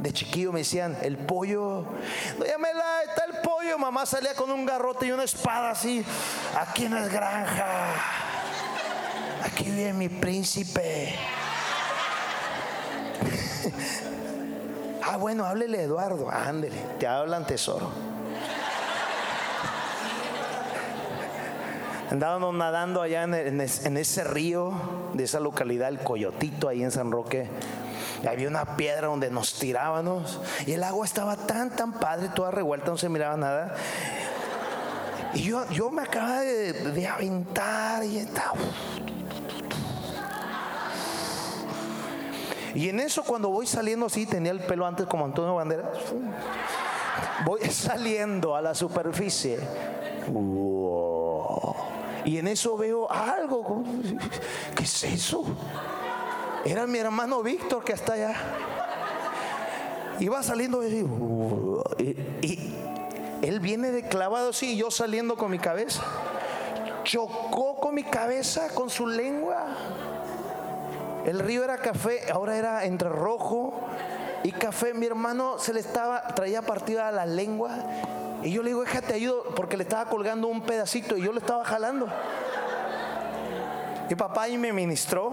De chiquillo me decían, el pollo. Mela, está el pollo. Mamá salía con un garrote y una espada así. Aquí no es granja. Aquí vive mi príncipe. ah, bueno, háblele Eduardo. Ándele, te hablan tesoro. Andábamos nadando allá en, ese río de esa localidad, el Coyotito, ahí en San Roque. había una piedra donde nos tirábamos y el agua estaba tan, tan padre, toda revuelta, no se miraba nada. Y yo, yo me acababa de, aventar y estaba Y en eso cuando voy saliendo así, tenía el pelo antes como Antonio Banderas, voy saliendo a la superficie. Y en eso veo algo. ¿Qué es eso? Era mi hermano Víctor que está allá. Iba saliendo y, y él viene de clavado así, y yo saliendo con mi cabeza. Chocó con mi cabeza, con su lengua. El río era café, ahora era entre rojo y café. Mi hermano se le estaba, traía partida la lengua. Y yo le digo, déjate ayudo, porque le estaba colgando un pedacito y yo le estaba jalando. Mi papá ahí me ministró.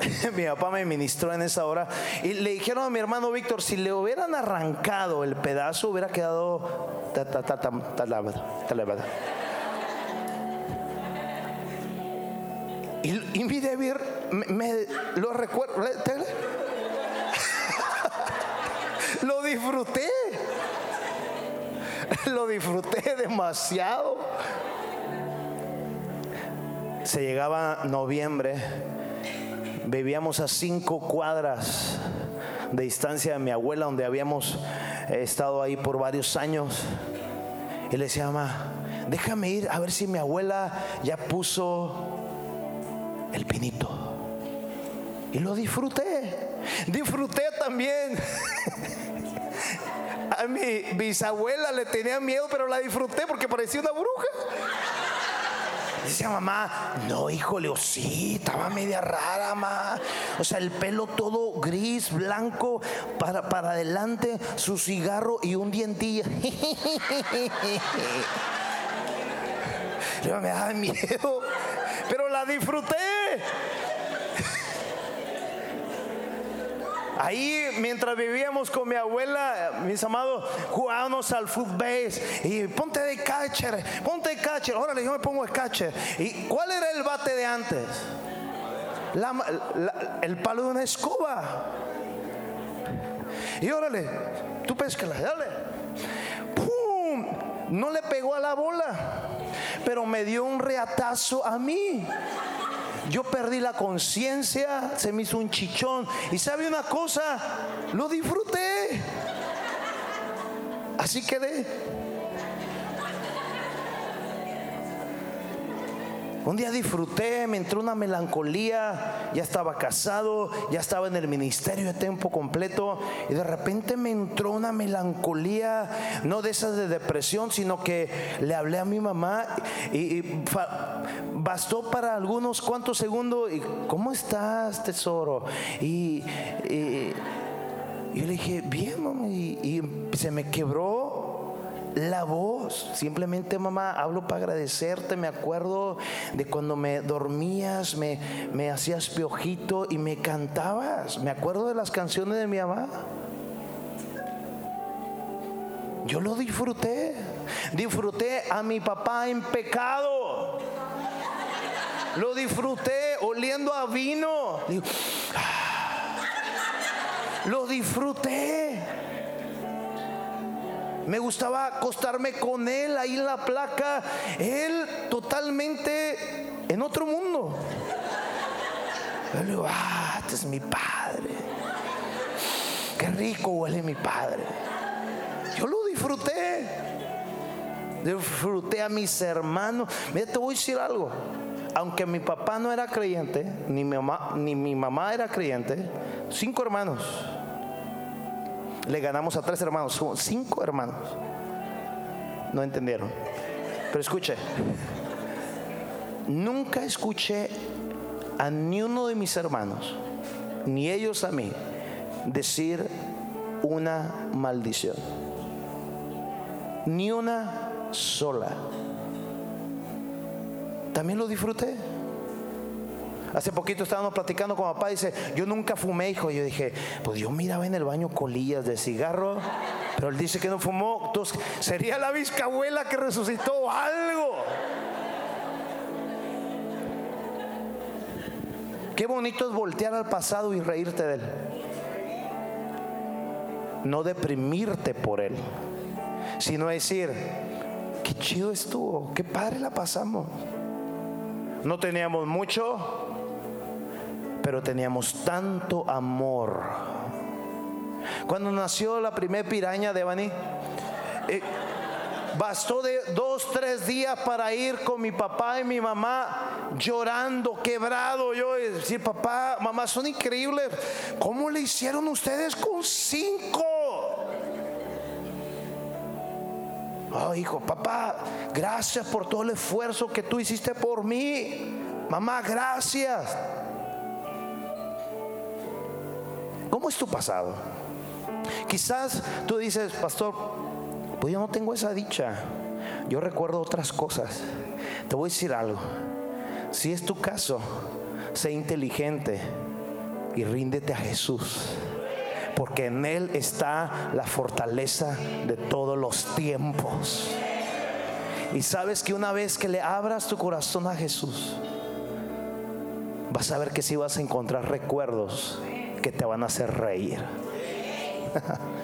mi papá me ministró en esa hora. Y le dijeron a mi hermano Víctor, si le hubieran arrancado el pedazo, hubiera quedado... Y, y mi David me, lo recuerdo. lo disfruté. Lo disfruté demasiado. Se llegaba noviembre, vivíamos a cinco cuadras de distancia de mi abuela, donde habíamos estado ahí por varios años. Y le decía, mamá, déjame ir a ver si mi abuela ya puso el pinito. Y lo disfruté. Disfruté también. A mi bisabuela le tenía miedo, pero la disfruté porque parecía una bruja. Decía mamá, no, híjole, o sí, estaba media rara, mamá. O sea, el pelo todo gris, blanco, para, para adelante, su cigarro y un dientillo. Me daba miedo, pero la disfruté. Ahí, mientras vivíamos con mi abuela, mis amados, jugábamos al fútbol y ponte de catcher, ponte de catcher. Órale, yo me pongo de catcher. ¿Y cuál era el bate de antes? el palo de una escoba. Y órale, tú pescala, dale. ¡Pum! No le pegó a la bola, pero me dio un reatazo a mí. Yo perdí la conciencia, se me hizo un chichón. Y sabe una cosa, lo disfruté. Así quedé. Un día disfruté, me entró una melancolía, ya estaba casado, ya estaba en el ministerio de tiempo completo y de repente me entró una melancolía, no de esas de depresión, sino que le hablé a mi mamá y, bastó para algunos cuantos segundos y ¿cómo estás, tesoro? Y, yo le dije, bien, y se me quebró la voz. Simplemente, mamá, hablo para agradecerte. Me acuerdo de cuando me dormías, me, me hacías piojito y me cantabas. Me acuerdo de las canciones de mi mamá. Yo lo disfruté. Disfruté a mi papá en pecado. Lo disfruté oliendo a vino. Ah". Lo disfruté. Me gustaba acostarme con él ahí en la placa. Él totalmente en otro mundo. Yo le digo, ah, este es mi padre. Qué rico huele mi padre. Yo lo disfruté. Disfruté a mis hermanos. Mira, te voy a decir algo. Aunque mi papá no era creyente, ni mi mamá, ni mi mamá era creyente, cinco hermanos le ganamos a tres hermanos, cinco hermanos. No entendieron. Pero escuche, nunca escuché a ni uno de mis hermanos, ni ellos a mí, decir una maldición. Ni una sola. También lo disfruté. Hace poquito estábamos platicando con papá, dice, yo nunca fumé, hijo. y Yo dije, pues yo miraba en el baño colillas de cigarro, pero él dice que no fumó. Entonces, sería la abuela que resucitó algo. Qué bonito es voltear al pasado y reírte de él. No deprimirte por él, sino decir, qué chido estuvo, qué padre la pasamos. No teníamos mucho, pero teníamos tanto amor. Cuando nació la primera piraña de Bani, eh, bastó de dos, tres días para ir con mi papá y mi mamá llorando, quebrado. Yo decir, papá, mamá, son increíbles. ¿Cómo le hicieron ustedes con cinco? Oh, hijo, papá, gracias por todo el esfuerzo que tú hiciste por mí. Mamá, gracias. ¿Cómo es tu pasado? Quizás tú dices, pastor, pues yo no tengo esa dicha. Yo recuerdo otras cosas. Te voy a decir algo. Si es tu caso, sé inteligente y ríndete a Jesús porque en Él está la fortaleza de todos los tiempos. Y sabes que una vez que le abras tu corazón a Jesús, vas a ver que si vas a encontrar recuerdos que te van a hacer reír.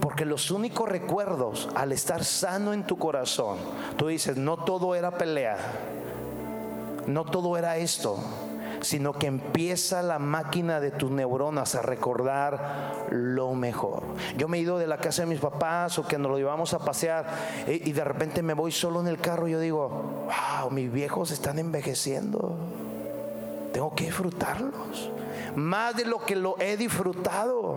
Porque los únicos recuerdos al estar sano en tu corazón, tú dices, no todo era pelea, no todo era esto, sino que empieza la máquina de tus neuronas a recordar lo mejor. Yo me he ido de la casa de mis papás o que nos lo llevamos a pasear y de repente me voy solo en el carro y yo digo, wow, mis viejos están envejeciendo. Tengo que disfrutarlos. Más de lo que lo he disfrutado.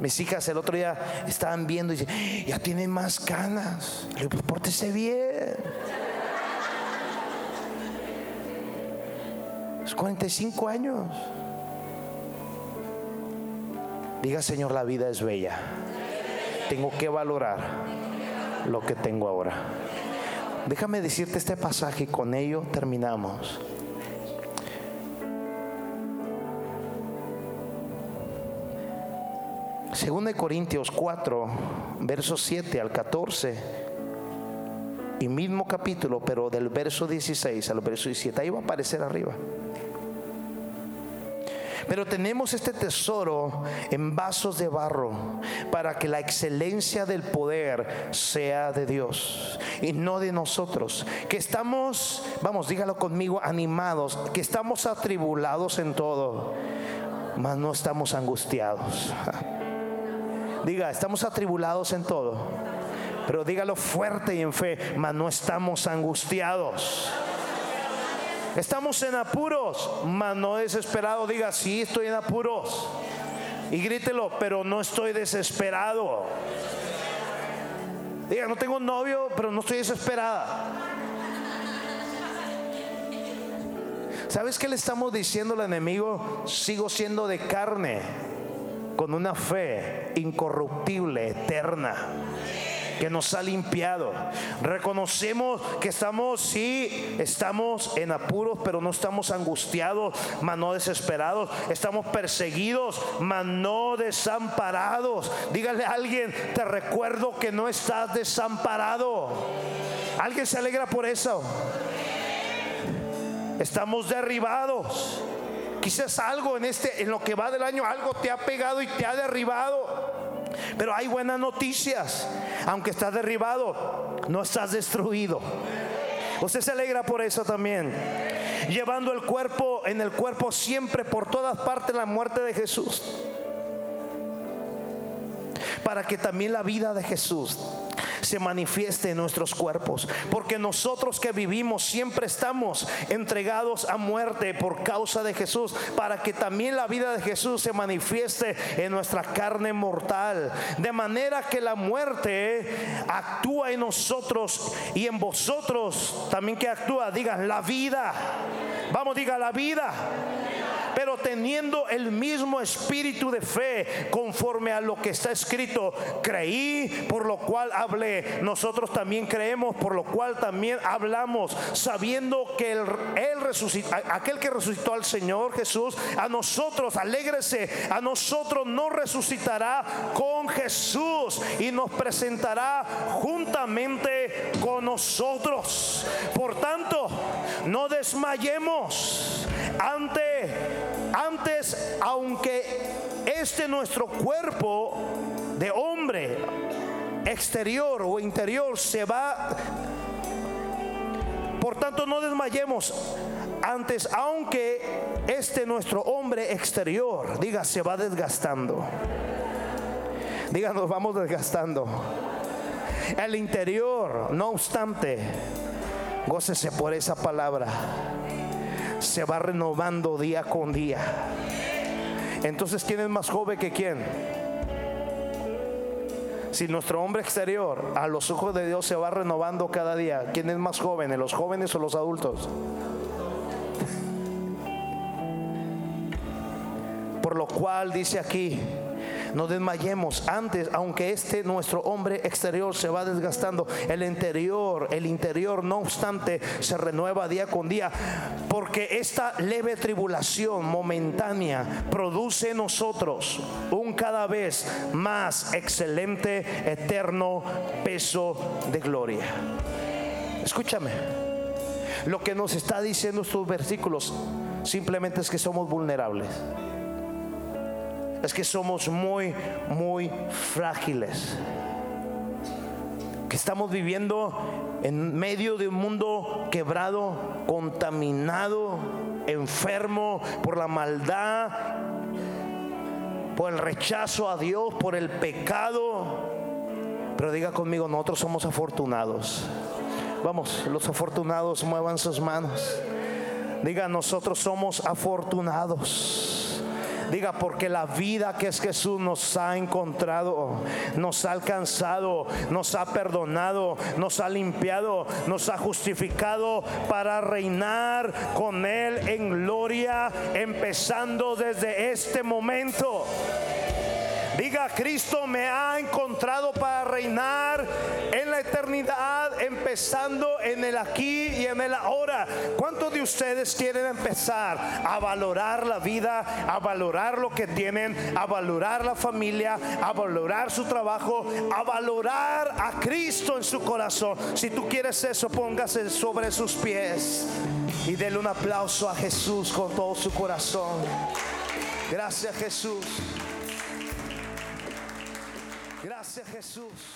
Mis hijas el otro día estaban viendo y dicen, ya tienen más canas. Le digo, pues pórtese bien. 45 años. Diga, Señor, la vida es bella. Tengo que valorar lo que tengo ahora. Déjame decirte este pasaje y con ello terminamos. Según de Corintios 4, versos 7 al 14 y mismo capítulo, pero del verso 16 al verso 17, ahí va a aparecer arriba. Pero tenemos este tesoro en vasos de barro para que la excelencia del poder sea de Dios y no de nosotros. Que estamos, vamos, dígalo conmigo, animados, que estamos atribulados en todo, mas no estamos angustiados. Diga, estamos atribulados en todo pero dígalo fuerte y en fe, mas no estamos angustiados. Estamos en apuros, mas no desesperados. Diga, sí, estoy en apuros. Y grítelo, pero no estoy desesperado. Diga, no tengo novio, pero no estoy desesperada. ¿Sabes qué le estamos diciendo al enemigo? Sigo siendo de carne, con una fe incorruptible, eterna que nos ha limpiado. Reconocemos que estamos, sí, estamos en apuros, pero no estamos angustiados, mas no desesperados. Estamos perseguidos, mas no desamparados. Dígale a alguien, te recuerdo que no estás desamparado. ¿Alguien se alegra por eso? Estamos derribados. Quizás algo en este en lo que va del año algo te ha pegado y te ha derribado. Pero hay buenas noticias. Aunque estás derribado, no estás destruido. Usted se alegra por eso también. Llevando el cuerpo en el cuerpo siempre por todas partes la muerte de Jesús. Para que también la vida de Jesús se manifieste en nuestros cuerpos. Porque nosotros que vivimos siempre estamos entregados a muerte por causa de Jesús, para que también la vida de Jesús se manifieste en nuestra carne mortal. De manera que la muerte actúa en nosotros y en vosotros también que actúa, digan la vida. Vamos, diga la vida pero teniendo el mismo espíritu de fe conforme a lo que está escrito, creí, por lo cual hablé. Nosotros también creemos, por lo cual también hablamos, sabiendo que el, él aquel que resucitó al Señor Jesús, a nosotros, alégrese, a nosotros nos resucitará con Jesús y nos presentará juntamente con nosotros. Por tanto, no desmayemos. Ante, antes, aunque este nuestro cuerpo de hombre exterior o interior se va por tanto, no desmayemos. Antes, aunque este nuestro hombre exterior, diga, se va desgastando. Diga, nos vamos desgastando. El interior, no obstante, gócese por esa palabra, se va renovando día con día. Entonces, ¿quién es más joven que quién? Si nuestro hombre exterior a los ojos de Dios se va renovando cada día, ¿quién es más joven, los jóvenes o los adultos? Por lo cual dice aquí, no desmayemos. Antes, aunque este nuestro hombre exterior se va desgastando, el interior, el interior no obstante se renueva día con día, porque esta leve tribulación momentánea produce en nosotros un cada vez más excelente, eterno peso de gloria. Escúchame, lo que nos está diciendo estos versículos simplemente es que somos vulnerables es que somos muy, muy frágiles. Que estamos viviendo en medio de un mundo quebrado, contaminado, enfermo por la maldad, por el rechazo a Dios, por el pecado. Pero diga conmigo, nosotros somos afortunados. Vamos, los afortunados muevan sus manos. Diga, nosotros somos afortunados. Diga, porque la vida que es Jesús nos ha encontrado, nos ha alcanzado, nos ha perdonado, nos ha limpiado, nos ha justificado para reinar con Él en gloria, empezando desde este momento. Diga, Cristo me ha encontrado para reinar eternidad, empezando en el aquí y en el ahora. ¿Cuántos de ustedes quieren empezar a valorar la vida, a valorar lo que tienen, a valorar la familia, a valorar su trabajo, a valorar a Cristo en su corazón? Si tú quieres eso, póngase sobre sus pies y denle un aplauso a Jesús con todo su corazón. Gracias Jesús. Gracias Jesús.